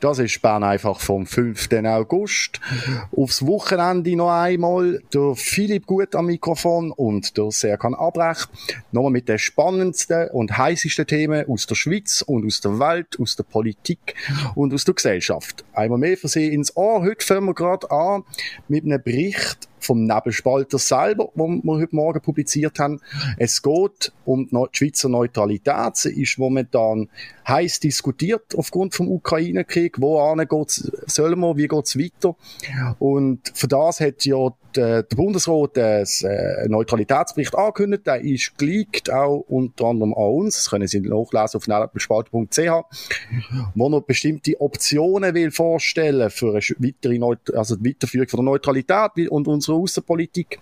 Das ist Bern einfach vom 5. August. Aufs Wochenende noch einmal der Philipp Gut am Mikrofon und der Serkan Abrecht. Nochmal mit den spannendsten und heißesten Themen aus der Schweiz und aus der Welt, aus der Politik und aus der Gesellschaft. Einmal mehr für Sie ins Ohr. Heute fangen wir gerade an mit einem Bericht vom Nebelspalter selber, wo wir heute Morgen publiziert haben. Es geht um die Schweizer Neutralität. Sie ist momentan heiß diskutiert aufgrund vom Ukraine-Krieg. Wo geht's, sollen wir, wie geht's weiter? Und für das hat ja der, der Bundesrat einen äh, Neutralitätsbericht angekündigt. Der ist geleakt, auch unter anderem an uns. Das können Sie nachlesen auf nebelspalter.ch, wo noch bestimmte Optionen will vorstellen für eine weitere Neut also die Weiterführung von der Neutralität und unserer Außenpolitik.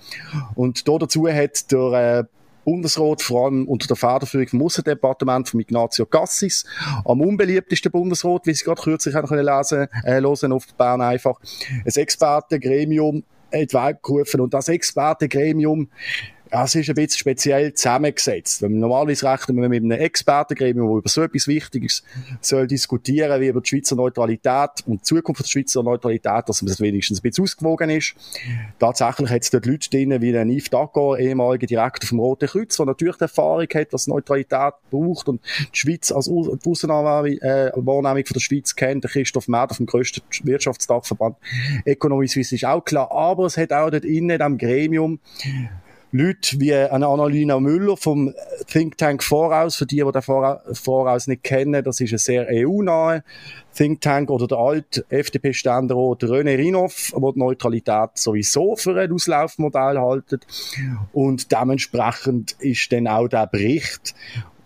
Und da dazu hat der äh, Bundesrat, vor allem unter der Federführung vom Aussendepartement von Ignazio Cassis, am unbeliebtesten Bundesrat, wie Sie gerade kürzlich haben können lesen, äh, hören auf Bern einfach, ein Expertengremium hat weggerufen und das Expertengremium es ist ein bisschen speziell zusammengesetzt. Normalerweise rechnen wir mit einem Expertengremium, der über so etwas Wichtiges soll diskutieren, wie über die Schweizer Neutralität und die Zukunft der Schweizer Neutralität, dass es wenigstens ein bisschen ausgewogen ist. Tatsächlich hat es dort Leute drin, wie der Yves Dagor, ehemaliger Direktor vom Roten Kreuz, der natürlich die Erfahrung hat, was Neutralität braucht und die Schweiz als die äh, von der Schweiz kennt. Der Christoph Mäder vom grössten Wirtschaftsdachverband Economy Suisse ist auch klar. Aber es hat auch dort innen, in diesem Gremium, Leute wie eine Annalena Müller vom Think Tank Voraus, für die, die den Voraus nicht kennen, das ist ein sehr EU-nahe Think Tank oder der alte FDP-Ständerat René Rinov, der die Neutralität sowieso für ein Auslaufmodell haltet. Und dementsprechend ist dann auch der Bericht.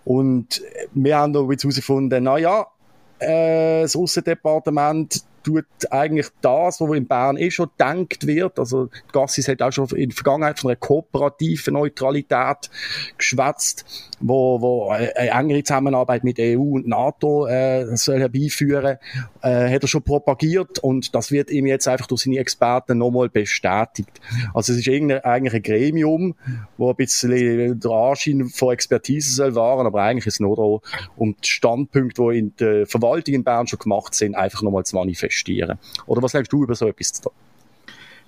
Und wir haben da jetzt herausgefunden, na ja, äh, das Aussendepartement tut eigentlich das, was in Bern eh schon gedacht wird. Also, Gassis hat auch schon in der Vergangenheit von einer kooperativen Neutralität geschwätzt, wo, wo eine engere Zusammenarbeit mit EU und NATO äh, soll herbeiführen, äh, hat er schon propagiert und das wird ihm jetzt einfach durch seine Experten nochmal bestätigt. Also es ist eigentlich ein Gremium, wo ein bisschen der Anschein von Expertise soll wahren, aber eigentlich ist es nur um die Standpunkte, die in der Verwaltung in Bern schon gemacht sind, einfach nochmal zu manifestieren investieren. Oder was sagst du über so etwas?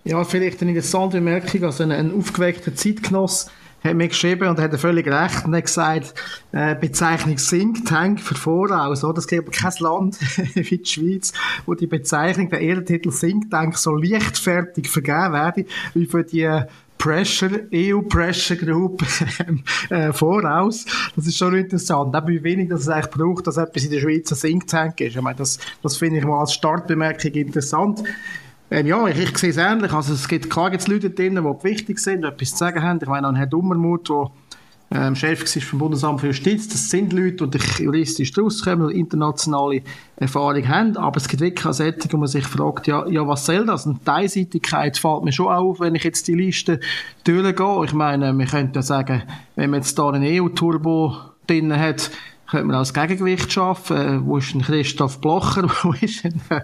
Ja, vielleicht eine interessante Bemerkung. Also ein, ein aufgeweckter Zeitgenoss hat mir geschrieben und hat völlig recht und hat gesagt, äh, Bezeichnung Think Tank für Voraus, oder? Es gibt aber kein Land wie die Schweiz, wo die Bezeichnung, der Ehrentitel Think Tank so leichtfertig vergeben werde, wie für die Pressure, EU Pressure Group äh, voraus. Das ist schon interessant. Auch wie wenig dass es eigentlich braucht, dass etwas in der Schweiz ein Think Tank ist. Ich meine, das, das finde ich mal als Startbemerkung interessant. Ähm, ja, ich, ich sehe es ähnlich. Also es gibt, klar gibt Leute drin, die wichtig sind, etwas zu sagen haben. Ich meine, an Herrn Dummermuth, der ähm, Chef war vom Bundesamt für Justiz. Das sind Leute, die juristisch daraus kommen und internationale Erfahrung haben. Aber es gibt wirklich auch Sätze, wo man sich fragt, ja, ja, was soll das? Und die Einseitigkeit fällt mir schon auf, wenn ich jetzt die Liste durchgehe. Ich meine, wir könnten ja sagen, wenn man jetzt da einen EU-Turbo drin hat, könnte man als Gegengewicht schaffen. Äh, wo ist ein Christoph Blocher? Wo ist ein, äh,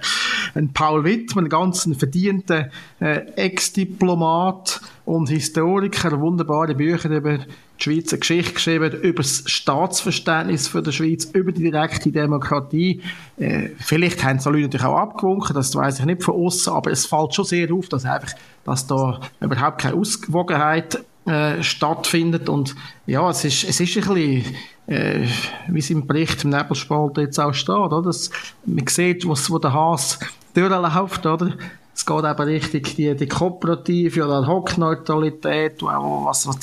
ein Paul Wittmann, ein ganz verdienter äh, Ex-Diplomat und Historiker, wunderbare Bücher über die Schweizer Geschichte geschrieben, über das Staatsverständnis für die Schweiz, über die direkte Demokratie. Äh, vielleicht haben so Leute natürlich auch abgewunken, das weiß ich nicht von außen, aber es fällt schon sehr auf, dass einfach, dass da überhaupt keine Ausgewogenheit äh, stattfindet und ja, es ist, es ist ein bisschen äh, wie es im Bericht im Nebelspalt jetzt auch steht, oder? Das, man sieht, was, wo der Haas durchläuft, oder? Es geht eben richtig die, die kooperative oder Hockneutralität, was, was,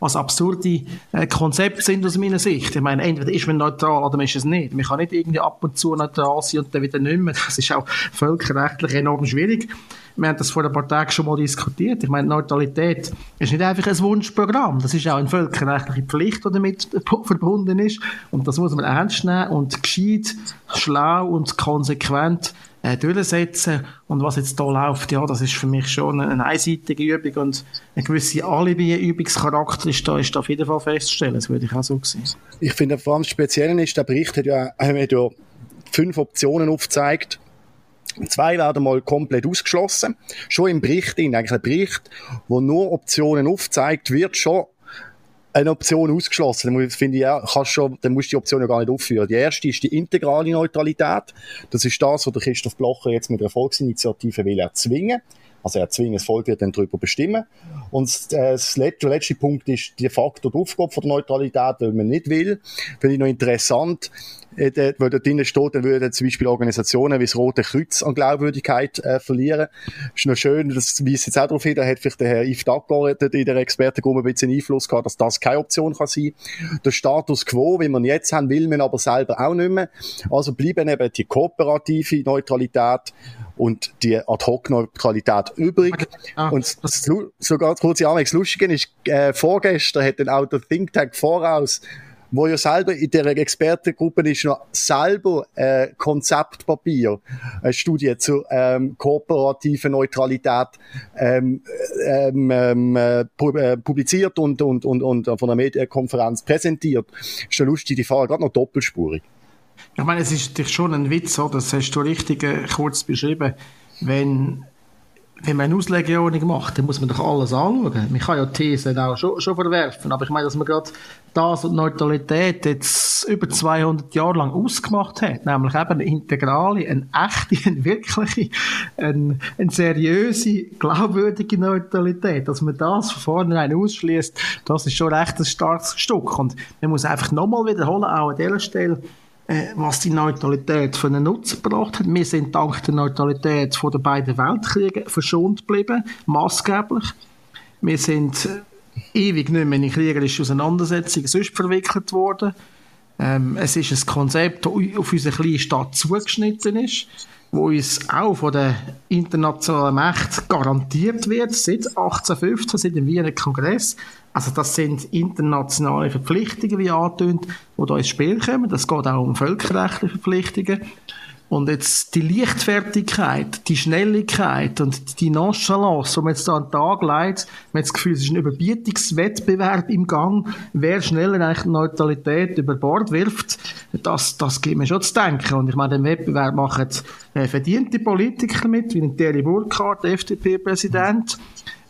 was absurde äh, Konzepte sind aus meiner Sicht. Ich meine, entweder ist man neutral oder man ist es nicht. Man kann nicht irgendwie ab und zu neutral sein und dann wieder nicht mehr. Das ist auch völkerrechtlich enorm schwierig. Wir haben das vor ein paar Tagen schon mal diskutiert. Ich meine, Neutralität ist nicht einfach ein Wunschprogramm. Das ist auch eine völkerrechtliche Pflicht, die damit verbunden ist. Und das muss man ernst nehmen und gescheit, schlau und konsequent äh, durchsetzen. Und was jetzt hier läuft, ja, das ist für mich schon eine einseitige Übung und eine gewisse Alibi-Übungscharakter ist da, ist da auf jeden Fall festzustellen. Das würde ich auch so sehen. Ich finde, vor allem speziell ist, der Bericht hat ja, hat ja fünf Optionen aufzeigt. Zwei werden mal komplett ausgeschlossen. Schon im Bericht, in eigentlich ein Bericht, wo nur Optionen aufzeigt, wird schon eine Option ausgeschlossen. Das finde ich kannst schon, dann musst du die Option ja gar nicht aufführen. Die erste ist die integrale Neutralität. Das ist das, was Christoph Blocher jetzt mit der Volksinitiative will erzwingen. Also erzwingen, das Volk wird dann darüber bestimmen. Und äh, letzte, der letzte Punkt ist de facto die Aufgabe der Neutralität, weil man nicht will. Finde ich noch interessant äh, wo da drinnen steht, dann würden zum Beispiel Organisationen wie das Rote Kreuz an Glaubwürdigkeit äh, verlieren. Ist noch schön, das weist jetzt auch darauf hin, da hat vielleicht der Herr Yves Dackor in der Expertengruppe ein bisschen Einfluss gehabt, dass das keine Option kann sein. Der Status Quo, wie man jetzt haben, will man aber selber auch nicht mehr. Also bleiben eben die kooperative Neutralität und die Ad-Hoc-Neutralität übrig. Ah, und das, sogar kurz Anmerkung, das Lustige ist, äh, vorgestern hat dann auch der Think Tank voraus wo ja selber in der Expertengruppe ist noch selber äh, Konzeptpapier, eine Studie zur ähm, kooperativen Neutralität ähm, ähm, ähm äh, publiziert und, und, und, und von der Medienkonferenz präsentiert. Ist ja lustig, die fahren gerade noch doppelspurig. Ich meine, es ist schon ein Witz, oder? das hast du richtig äh, kurz beschrieben, wenn wenn man eine Auslegeordnung macht, dann muss man doch alles anschauen. Man kann ja Thesen auch schon, schon verwerfen, aber ich meine, dass man gerade das und Neutralität jetzt über 200 Jahre lang ausgemacht hat, nämlich eben eine integrale, eine echte, eine wirkliche, eine, eine seriöse, glaubwürdige Neutralität, dass man das von vornherein ausschließt, das ist schon recht ein starkes Stück. Und man muss einfach nochmal wiederholen, auch an dieser Stelle, was die Neutralität für einen Nutzen gebracht hat. Wir sind dank der Neutralität von den beiden Weltkriegen verschont geblieben, maßgeblich. Wir sind äh, ewig nicht mehr in kriegerische Auseinandersetzungen sonst verwickelt worden. Ähm, es ist ein Konzept, das auf unsere kleine Stadt zugeschnitten ist, wo uns auch von der internationalen Macht garantiert wird, seit 1815, seit dem Wiener Kongress, also das sind internationale Verpflichtungen, wie angetönt, die da ins Spiel kommen. Das geht auch um völkerrechtliche Verpflichtungen. Und jetzt die Leichtfertigkeit, die Schnelligkeit und die Nonchalance, die man jetzt da an den Tag legt, man hat das Gefühl, es ist ein Überbietungswettbewerb im Gang, wer schneller eigentlich Neutralität über Bord wirft, das, das gibt mir schon zu denken. Und ich meine, den Wettbewerb machen äh, verdiente Politiker mit, wie ein Terry Burkhardt, FDP-Präsident,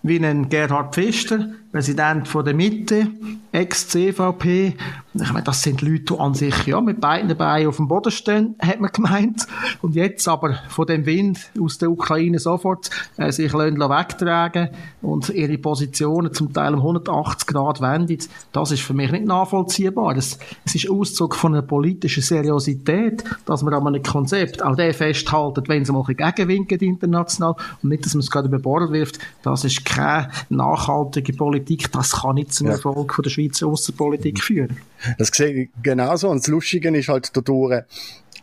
wie ein Gerhard Pfister, Präsident von der Mitte, Ex-CVP. Ich meine, das sind Leute, die an sich ja mit beiden Beinen auf dem Boden stehen, hat man gemeint. Und jetzt aber von dem Wind aus der Ukraine sofort äh, sich wegtragen und ihre Positionen zum Teil um 180 Grad wenden. Das ist für mich nicht nachvollziehbar. Das, es ist Auszug von einer politischen Seriosität, dass man an einem Konzept auch der festhaltet, wenn es mal ein Gegenwind international und nicht, dass man es gerade über Bord wirft. Das ist keine nachhaltige Politik Politik, das kann nicht zum Erfolg von der Schweizer Außenpolitik führen. Das sehe ich genauso. Und das Lustige ist halt dadurch,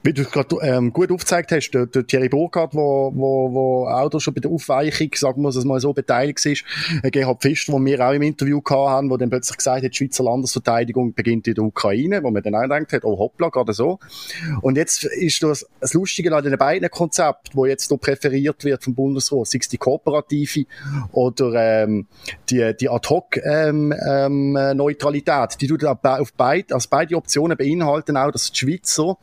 wie du gerade ähm, gut aufgezeigt hast, der, der Thierry Burkhardt, wo, wo, wo auch da schon bei der Aufweichung, sagen wir es mal so, beteiligt ist, äh, Gerhard Pfister, wo wir auch im Interview gehabt haben, wo dann plötzlich gesagt hat, die Schweizer Landesverteidigung beginnt in der Ukraine, wo man dann auch gedacht hat, oh hoppla, gerade so. Und jetzt ist das, das Lustige an den beiden Konzepten, wo jetzt noch präferiert wird vom Bundesrat, sei es die kooperative oder ähm, die, die Ad-Hoc-Neutralität, ähm, ähm, die tut auf beide, also beide Optionen beinhalten auch, dass die Schweizer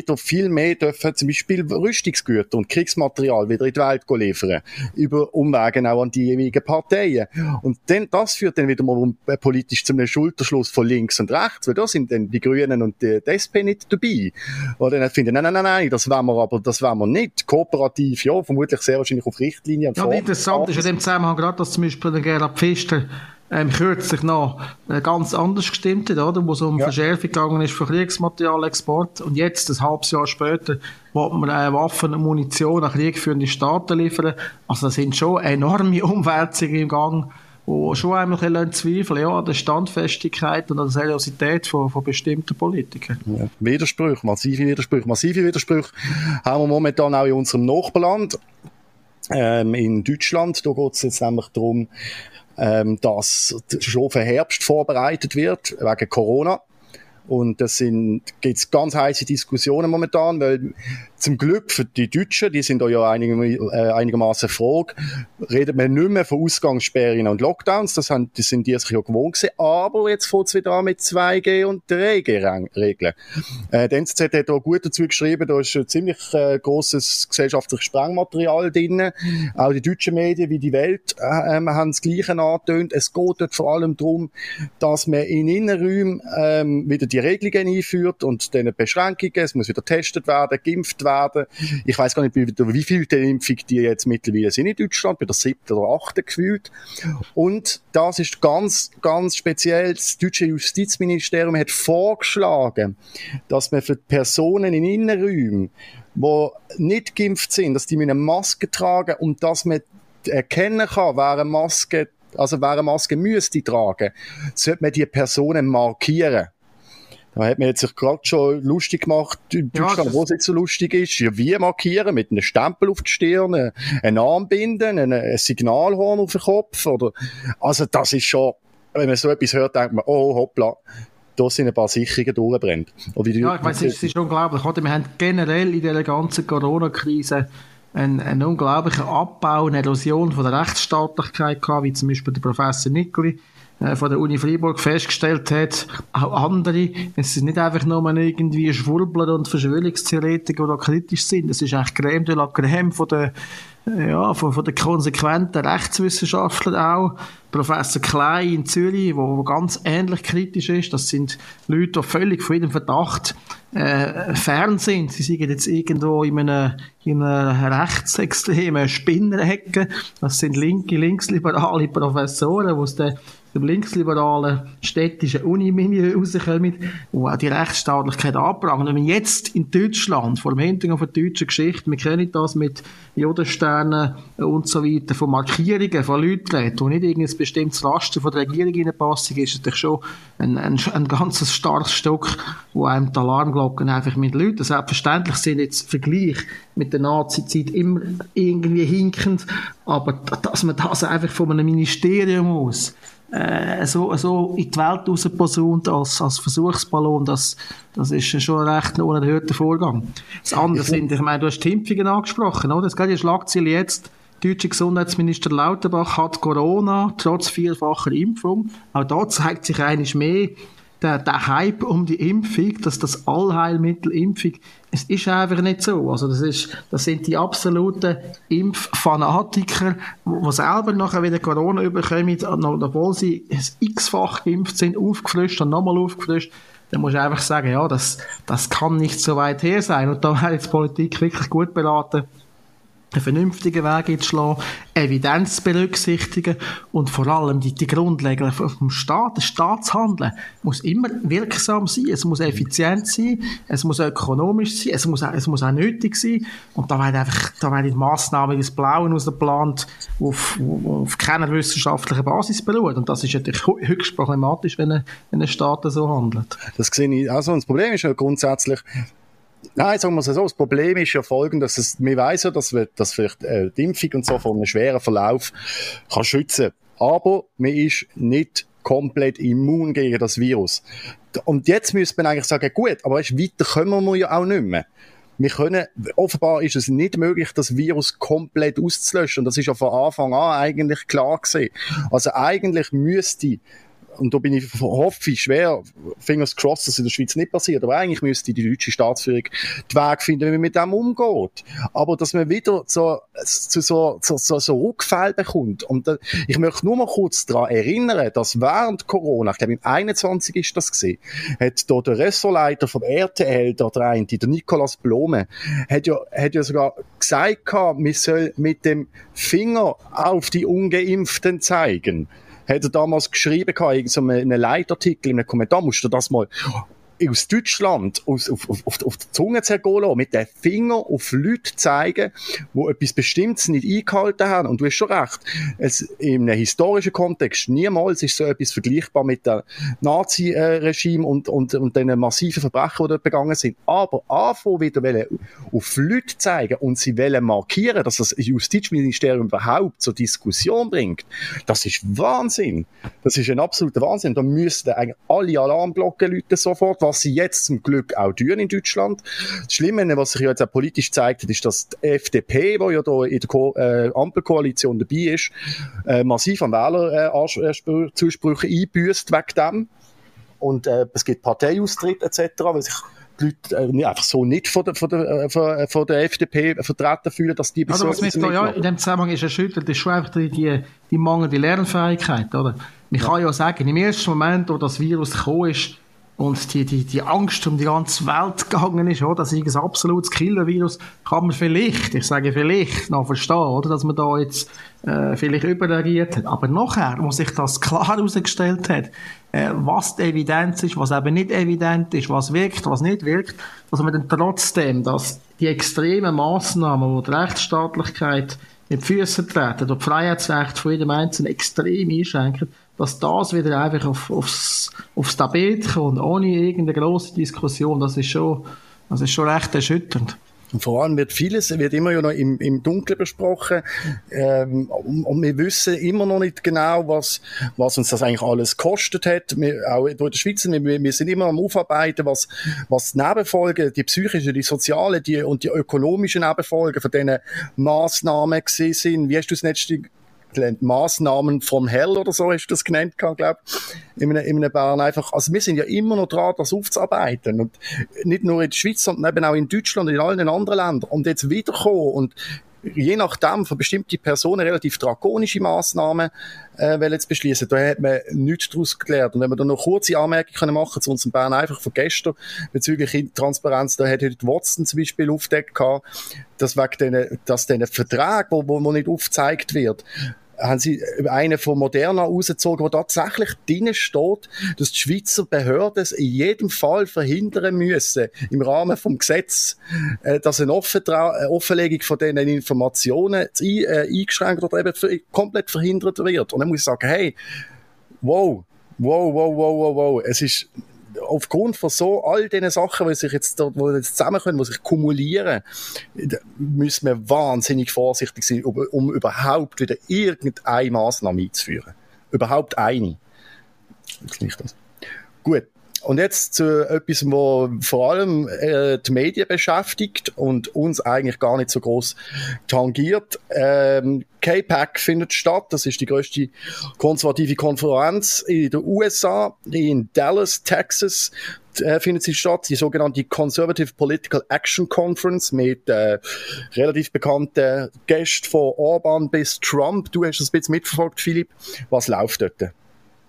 wieder viel mehr dürfen zum Beispiel Rüstungsgüter und Kriegsmaterial wieder in die Welt liefern. Über Umwegen auch an die jeweiligen Parteien. Und dann, das führt dann wieder mal äh, politisch zu einem Schulterschluss von links und rechts, weil da sind dann die Grünen und die, die SP nicht dabei. Oder dann finden, nein, nein, nein, nein, das wollen wir aber, das wollen wir nicht. Kooperativ, ja, vermutlich sehr wahrscheinlich auf Richtlinien. Ja, interessant ist in dem Zusammenhang gerade, dass zum Beispiel der Gerhard Pfister ähm, kürzlich noch ganz anders gestimmt hat, oder? wo es um ja. Verschärfung gegangen ist für Kriegsmaterialexport und jetzt, ein halbes Jahr später, wo man äh, Waffen und Munition an kriegführende Staaten liefern. Also da sind schon enorme Umwälzungen im Gang, wo schon einmal ein Zweifel ja, an der Standfestigkeit und an der Seriosität von, von bestimmten Politikern. Ja. Widersprüche, massive Widersprüche, massive Widersprüche haben wir momentan auch in unserem Nachbarland. Ähm, in Deutschland, da geht es jetzt nämlich darum, ähm, dass schon für Herbst vorbereitet wird, wegen Corona. Und das sind, gibt's ganz heiße Diskussionen momentan, weil Zum Glück für die Deutschen, die sind da ja einig, äh, einigermaßen froh, redet man nicht mehr von Ausgangssperren und Lockdowns, das, haben, das sind die sich ja gewohnt gewesen, aber jetzt fängt es wieder an mit 2G und 3G-Regeln. Äh, die NZZ hat auch gut dazu geschrieben, da ist ein ziemlich äh, grosses gesellschaftliches Sprengmaterial drin. Auch die deutschen Medien wie die Welt äh, haben das Gleiche angetönt. Es geht dort vor allem darum, dass man in Innenräumen ähm, wieder die Regelungen einführt und dann Beschränkungen, es muss wieder getestet werden, geimpft werden. Ich weiß gar nicht, wie, wie viel der Impfung die jetzt mittlerweile sind in Deutschland, bei der siebten oder achten gefühlt. Und das ist ganz, ganz speziell. Das deutsche Justizministerium hat vorgeschlagen, dass man für Personen in Innenräumen, die nicht geimpft sind, dass die eine Maske tragen und dass man erkennen kann, wer eine Maske, also wer eine Maske müsste tragen, sollte man die Personen markieren. Da hat man jetzt sich gerade schon lustig gemacht in Deutschland, ja, wo es jetzt so lustig ist. Ja, wie markieren? Mit einem Stempel auf die Stirn, ein Armbinden, ein, ein Signalhorn auf den Kopf, oder? Also, das ist schon, wenn man so etwas hört, denkt man, oh, hoppla, da sind ein paar Sicherungen durchbrennt. ja, ich weiß, es ist unglaublich. Oder? Wir haben generell in dieser ganzen Corona-Krise einen, einen unglaublichen Abbau, eine Erosion von der Rechtsstaatlichkeit gehabt, wie zum Beispiel der Professor Nicoli äh, von der Uni Freiburg festgestellt hat, auch andere, es sind nicht einfach nur irgendwie Schwurbler und Verschwörungstheoretiker, die da kritisch sind, es ist eigentlich Crème de la Crème von der ja, von, von den konsequenten Rechtswissenschaftlern auch. Professor Klein in Zürich, wo, wo ganz ähnlich kritisch ist. Das sind Leute, die völlig von jedem Verdacht äh, fern sind. Sie sind jetzt irgendwo in einer, in einer rechtsextremen Spinnerecke. Das sind linke, linksliberale Professoren, die aus der dem linksliberalen städtischen Unimilieu rauskommen, wo auch die Rechtsstaatlichkeit anprangern. Wenn wir jetzt in Deutschland, vor dem Hintergrund von deutschen Geschichte, wir kennen das mit Jodensternen und so weiter, von Markierungen von Leuten reden, wo nicht irgendein bestimmtes Raster von der Regierung reinpassen, ist natürlich schon ein, ein, ein ganzes starkes Stück, wo einem die Alarmglocken einfach mit Leuten, selbstverständlich sind jetzt Vergleich mit der Nazi-Zeit immer irgendwie hinkend, aber dass man das einfach von einem Ministerium aus äh, so, so in die Welt rausposaunt als, als Versuchsballon, das, das ist schon ein recht unerhörter Vorgang. Das andere sind, ich meine, du hast die Impfungen angesprochen, oder? Es geht ja Schlagziele jetzt, deutsche Gesundheitsminister Lauterbach hat Corona trotz vierfacher Impfung. Auch da zeigt sich eigentlich mehr, der, der Hype um die Impfung, dass das Allheilmittel Impfung, es ist einfach nicht so. Also das ist, das sind die absoluten Impffanatiker, die selber nachher wieder Corona überkommen, obwohl sie x-fach geimpft sind, aufgefrischt und nochmal aufgefrischt. Dann muss ich einfach sagen, ja, das, das kann nicht so weit her sein. Und da wäre jetzt Politik wirklich gut beraten, einen vernünftigen Weg einzuschlagen, Evidenz berücksichtigen und vor allem die, die Grundregeln vom Staat, das Staatshandeln muss immer wirksam sein, es muss effizient sein, es muss ökonomisch sein, es muss, es muss auch nötig sein. Und da werden einfach, da werden Massnahmen ins Blaue ausgeplant, auf, auf keiner wissenschaftlichen Basis beruhen und das ist natürlich höchst problematisch, wenn ein, wenn ein Staat so handelt. Das sehe ich, also das Problem ist ja grundsätzlich, Nein, sagen wir es so, das Problem ist ja folgendes, dass es, wir weiss ja, dass, wir, dass vielleicht äh, die Impfung und so von einem schweren Verlauf kann schützen aber man ist nicht komplett immun gegen das Virus. Und jetzt müsste man eigentlich sagen, gut, aber weiter können wir ja auch nicht mehr. Wir können, offenbar ist es nicht möglich, das Virus komplett auszulöschen. Und das ist ja von Anfang an eigentlich klar gesehen. Also eigentlich müsste und da bin ich, hoffe ich schwer, fingers crossed, dass in der Schweiz nicht passiert, aber eigentlich müsste die deutsche Staatsführung den Weg finden, wie man mit dem umgeht. Aber dass man wieder so, zu so, so, so, so Rückfall bekommt. Und da, ich möchte nur mal kurz daran erinnern, dass während Corona, ich glaube im 21 ist das gesehen, hat da der Ressortleiter vom RTL, der eine, der Nikolaus Blome, hat ja, hat ja sogar gesagt, man soll mit dem Finger auf die Ungeimpften zeigen hat er damals geschrieben, in so einem Leitartikel, in einem Kommentar, musst du das mal aus Deutschland aus, auf, auf, auf die Zunge zergehen lassen, mit dem Finger auf Leute zeigen, die etwas Bestimmtes nicht eingehalten haben. Und du hast schon recht, es, in einem historischen Kontext niemals ist so etwas vergleichbar mit dem Nazi-Regime und, und, und den massiven Verbrechen, die dort begangen sind. Aber anfangen wieder auf Leute zeigen und sie wollen markieren, dass das Justizministerium überhaupt zur Diskussion bringt, das ist Wahnsinn. Das ist ein absoluter Wahnsinn. Da müssten eigentlich alle Alarmglocken läuten sofort, was sie jetzt zum Glück auch tun in Deutschland. Das Schlimme, was sich jetzt auch politisch zeigt, ist, dass die FDP, die ja da in der Ko äh, Ampelkoalition dabei ist, äh, massiv an Wählerzusprüche äh, einbüßt wegen dem. Und äh, es gibt Parteiaustritt etc., weil sich die Leute äh, einfach so nicht von der, von der, äh, von, äh, von der FDP vertreten fühlen, dass die also, was mich da ja in dem Zusammenhang ist erschüttert, ist schon einfach die, die, die mangelnde Lernfähigkeit, oder? Man ja. kann ja sagen, im ersten Moment, wo das Virus gekommen ist, und die, die, die Angst um die ganze Welt gegangen ist, oder? das ist ein absolutes Killervirus, kann man vielleicht, ich sage vielleicht, noch verstehen, oder? dass man da jetzt äh, vielleicht überreagiert hat. Aber nachher, wo sich das klar herausgestellt hat, äh, was die Evidenz ist, was eben nicht evident ist, was wirkt, was nicht wirkt, dass man dann trotzdem, dass die extremen Massnahmen, die die Rechtsstaatlichkeit in die Füße treten, die Freiheitsrechte von jedem Einzelnen extrem einschränken, dass das wieder einfach auf, aufs, aufs Tapet kommt, ohne irgendeine große Diskussion, das ist schon, das ist schon recht erschütternd. Vor allem wird vieles, wird immer ja noch im, im Dunkeln besprochen, ähm, und, und, wir wissen immer noch nicht genau, was, was uns das eigentlich alles kostet hat. Wir, auch in der Schweiz, wir, wir sind immer am Aufarbeiten, was, was die Nebenfolgen, die psychischen, die sozialen, die, und die ökonomischen Nebenfolgen von diesen Massnahmen gesehen sind. Wie hast du das letzte Maßnahmen vom Hell oder so hast du das genannt, glaube in einem, in einem Bern einfach, also wir sind ja immer noch dran, das aufzuarbeiten. Und nicht nur in der Schweiz, sondern eben auch in Deutschland und in allen anderen Ländern. Und jetzt wiederkommen und je nachdem für bestimmte Personen relativ drakonische Massnahmen äh, zu beschließen. Da hat man nichts daraus gelernt. Und wenn wir da noch kurze Anmerkungen können machen zu unserem Bern einfach von gestern bezüglich Transparenz, da hat heute Watson zum Beispiel aufgedeckt, dass wegen den, dass diesen Vertrag, wo, wo, wo nicht aufgezeigt wird, haben sie einen von Moderna rausgezogen, wo tatsächlich drinnen steht, dass die Schweizer Behörden es in jedem Fall verhindern müssen, im Rahmen vom Gesetz, äh, dass eine äh, Offenlegung von diesen Informationen äh, eingeschränkt oder eben komplett verhindert wird. Und dann muss ich sagen, hey, wow, wow, wow, wow, wow, wow, es ist aufgrund von so all diesen Sachen, die sich jetzt, die jetzt zusammenkommen, die sich kumulieren, müssen wir wahnsinnig vorsichtig sein, um, um überhaupt wieder irgendeine Maßnahme einzuführen. Überhaupt eine. Nicht das. Gut. Und jetzt zu etwas, wo vor allem äh, die Medien beschäftigt und uns eigentlich gar nicht so groß tangiert. Ähm, K-PAC findet statt. Das ist die größte konservative Konferenz in den USA, in Dallas, Texas. Äh, findet sie statt, die sogenannte Conservative Political Action Conference mit äh, relativ bekannten Gästen von Orban bis Trump. Du hast das ein bisschen mitverfolgt, Philipp. Was läuft dort?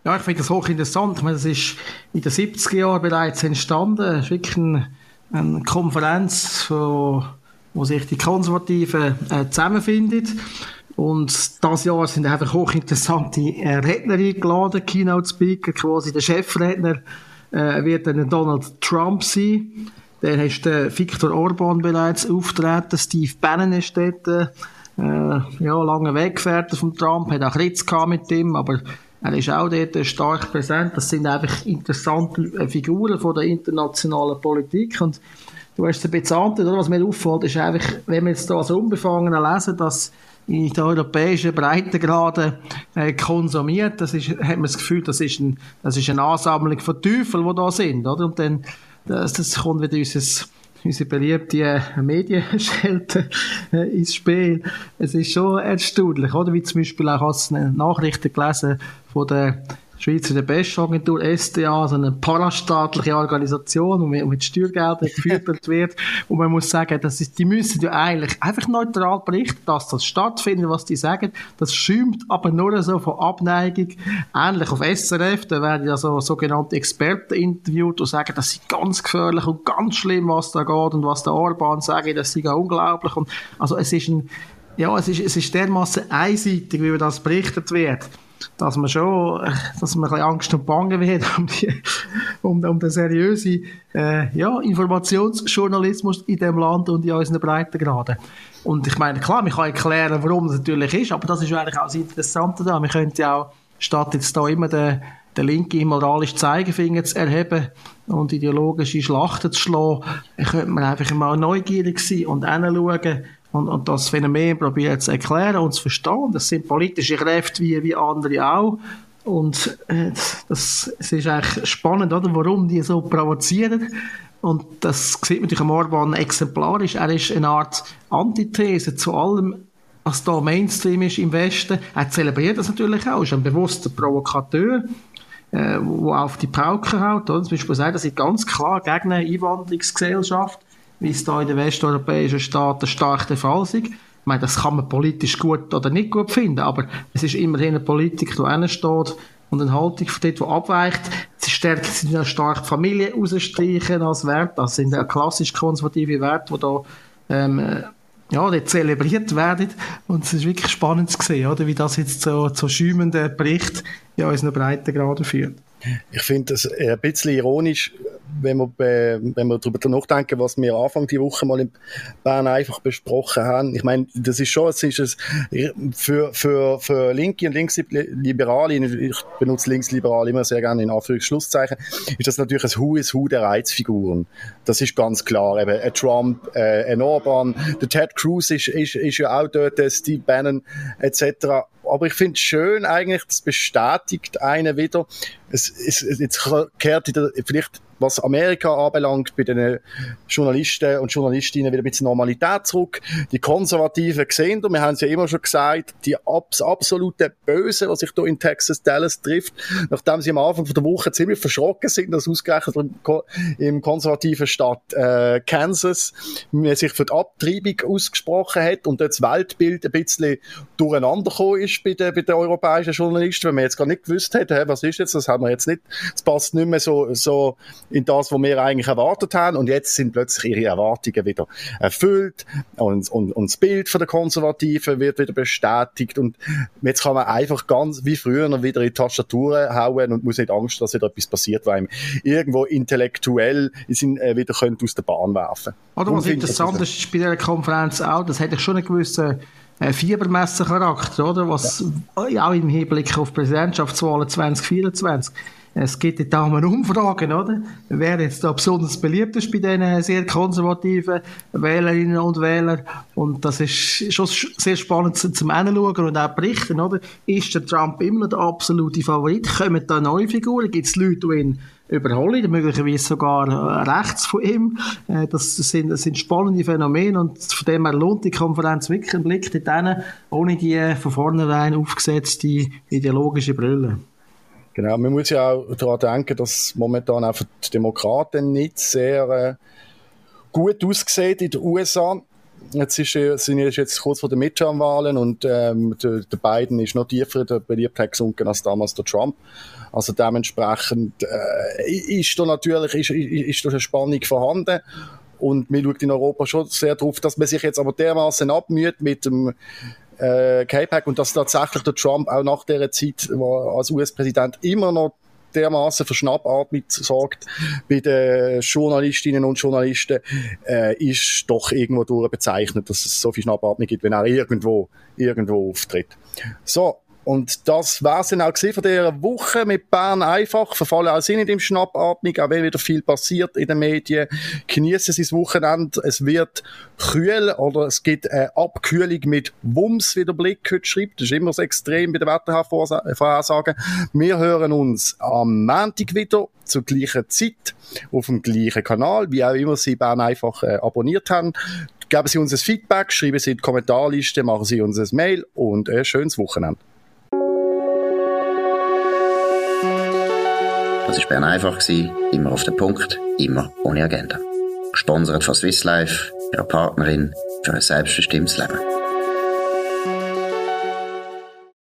Ja, ich finde das hochinteressant. Ich meine, das ist in den 70er Jahren bereits entstanden. Es ist wirklich eine, eine Konferenz, wo, wo sich die Konservativen äh, zusammenfinden. Und das Jahr sind einfach hochinteressante äh, Redner eingeladen, Keynote Speaker, quasi der Chefredner äh, wird dann Donald Trump sein. Dann hast du Viktor Orban bereits auftreten, Steve Bannon ist dort, äh, ja, lange Weggefährte von Trump, hat auch Ritz mit ihm, aber er ist auch dort stark präsent. Das sind einfach interessante Figuren von der internationalen Politik. Und du hast es ein bisschen oder? Was mir auffällt, ist einfach, wenn wir jetzt da als Unbefangener lesen, dass in den europäischen Breitengraden äh, konsumiert, das ist, hat man das Gefühl, das ist, ein, das ist eine Ansammlung von Teufeln, die da sind, oder? Und dann, das, das kommt wieder unser unsere beliebte äh, Medienschelte äh, ins Spiel. Es ist schon erstaunlich, oder? Wie zum Beispiel auch als Nachrichten gelesen von der Schweizer Bestagentur SDA, so eine parastaatliche Organisation, die mit Steuergeldern geführt wird. Und man muss sagen, das ist, die müssen ja eigentlich einfach neutral berichten, dass das stattfindet, was die sagen. Das schäumt aber nur so von Abneigung. Ähnlich auf SRF, da werden ja so sogenannte Experten interviewt und sagen, das ist ganz gefährlich und ganz schlimm, was da geht und was der Orban sagt, das ist ja unglaublich. Und also es ist ein, ja, es ist, es ist dermaßen einseitig, wie das berichtet wird dass man schon, dass man ein bisschen Angst und Bange wird um, die, um, um den seriösen äh, ja, Informationsjournalismus in dem Land und in unseren Breitengraden. Und ich meine, klar, man kann erklären, warum das natürlich ist, aber das ist eigentlich auch das Interessante da. Wir könnten ja auch, statt jetzt da immer den, den linken moralischen Zeigefinger zu erheben und ideologische Schlachten zu schlagen, könnte man einfach mal neugierig sein und hinschauen, und, und das Phänomen probiert zu erklären und zu verstehen. Das sind politische Kräfte wie, wie andere auch. Und äh, das, das ist eigentlich spannend, oder? warum die so provozieren. Und das sieht man natürlich am Orban exemplarisch. Er ist eine Art Antithese zu allem, was da Mainstream ist im Westen. Er zelebriert das natürlich auch, ist ein bewusster Provokateur, äh, wo auf die Pauke haut. Oder? Zum Beispiel sagt, er sei ganz klar gegen eine Einwanderungsgesellschaft, wie es da in den westeuropäischen Staaten stark der Fall ist. Ich meine, das kann man politisch gut oder nicht gut finden, aber es ist immerhin eine Politik, die steht und eine Haltung von dort, die abweicht. Sie stärken sie ja stark die Familie rausstreichen als Wert. Das sind ja klassisch konservative Werte, die da ähm, ja, dort zelebriert werden. Und es ist wirklich spannend zu sehen, oder, wie das jetzt so zu schäumenden Bericht in unseren Breitengraden führt. Ich finde das ein bisschen ironisch, wenn wir, wenn wir darüber nachdenken, was wir Anfang die Woche mal in Bern einfach besprochen haben. Ich meine, das ist schon, es ist es für, für, für Linke und Linksliberale, ich benutze Linksliberale immer sehr gerne in Anführungsschlusszeichen, ist das natürlich ein Hu ist Hu der Reizfiguren. Das ist ganz klar. Eben, ein Trump, äh, ein Orban, der Ted Cruz ist, ist, ist ja auch dort, der Steve Bannon, etc aber ich finde es schön eigentlich, das bestätigt einen wieder. Es, es, jetzt kehrt wieder, vielleicht was Amerika anbelangt, bei den Journalisten und Journalistinnen wieder ein bisschen Normalität zurück. Die Konservativen sehen, wir haben es ja immer schon gesagt, die abs absolute Böse, was sich da in Texas, Dallas trifft, nachdem sie am Anfang der Woche ziemlich verschrocken sind, dass ausgerechnet im, im konservativen Stadt äh, Kansas sich für die Abtreibung ausgesprochen hat und das Weltbild ein bisschen durcheinander gekommen ist bei den, bei den europäischen Journalisten, wenn man jetzt gar nicht gewusst hätte, hey, was ist jetzt, das haben wir jetzt nicht, das passt nicht mehr so, so in das, was wir eigentlich erwartet haben. Und jetzt sind plötzlich ihre Erwartungen wieder erfüllt und, und, und das Bild von der Konservativen wird wieder bestätigt. Und jetzt kann man einfach ganz wie früher noch wieder in die Tastatur hauen und muss nicht Angst, dass wieder etwas passiert, weil irgendwo intellektuell ihn äh, wieder könnte aus der Bahn werfen. Oder was interessant ist bei dieser Konferenz auch, das hätte ich schon einen gewissen äh, Fiebermessercharakter, oder? Was ja. auch im Hinblick auf Präsidentschaftswahlen 2024 es gibt da mal Umfragen, oder? Wer jetzt da besonders beliebt ist bei diesen sehr konservativen Wählerinnen und Wählern. Und das ist schon sehr spannend zum Hinschauen und auch berichten, oder? Ist der Trump immer noch der absolute Favorit? Kommen da neue Figuren? Gibt es Leute, die ihn überholen, möglicherweise sogar äh, rechts von ihm. Äh, das, sind, das sind spannende Phänomene und von dem her lohnt die Konferenz wirklich einen Blick dort ohne die von vornherein aufgesetzte ideologische Brille. Genau, man muss ja auch daran denken, dass momentan auch die Demokraten nicht sehr äh, gut aussieht in den USA. Jetzt ist, sind jetzt kurz vor den Midterm-Wahlen und ähm, der, der Biden ist noch tiefer in der Beliebtheit gesunken als damals der Trump. Also dementsprechend äh, ist da natürlich ist, ist da eine Spannung vorhanden. Und man schaut in Europa schon sehr darauf, dass man sich jetzt aber dermaßen abmüht mit dem äh, KPAC und dass tatsächlich der Trump auch nach der Zeit als US-Präsident immer noch dermaßen für Schnappatmung sorgt bei den Journalistinnen und Journalisten, äh, ist doch irgendwo durch bezeichnet, dass es so viel Schnappatmung gibt, wenn er irgendwo, irgendwo auftritt. So, und das war's dann auch von dieser Woche mit Bern einfach. Verfallen auch Sie nicht im Schnappatmung, auch wenn wieder viel passiert in den Medien. Genießen Sie das Wochenende. Es wird kühl oder es gibt eine Abkühlung mit Wumms, wie der Blick heute schreibt. Das ist immer so extrem bei den Wettervorhersagen. Wir hören uns am Montag wieder zur gleichen Zeit auf dem gleichen Kanal, wie auch immer Sie Bern einfach äh, abonniert haben. Geben Sie uns ein Feedback, schreiben Sie in die Kommentarliste, machen Sie uns ein Mail und ein schönes Wochenende. Das war Bern einfach, immer auf den Punkt, immer ohne Agenda. Gesponsert von Swiss Life, ihrer Partnerin für ein selbstbestimmtes Leben.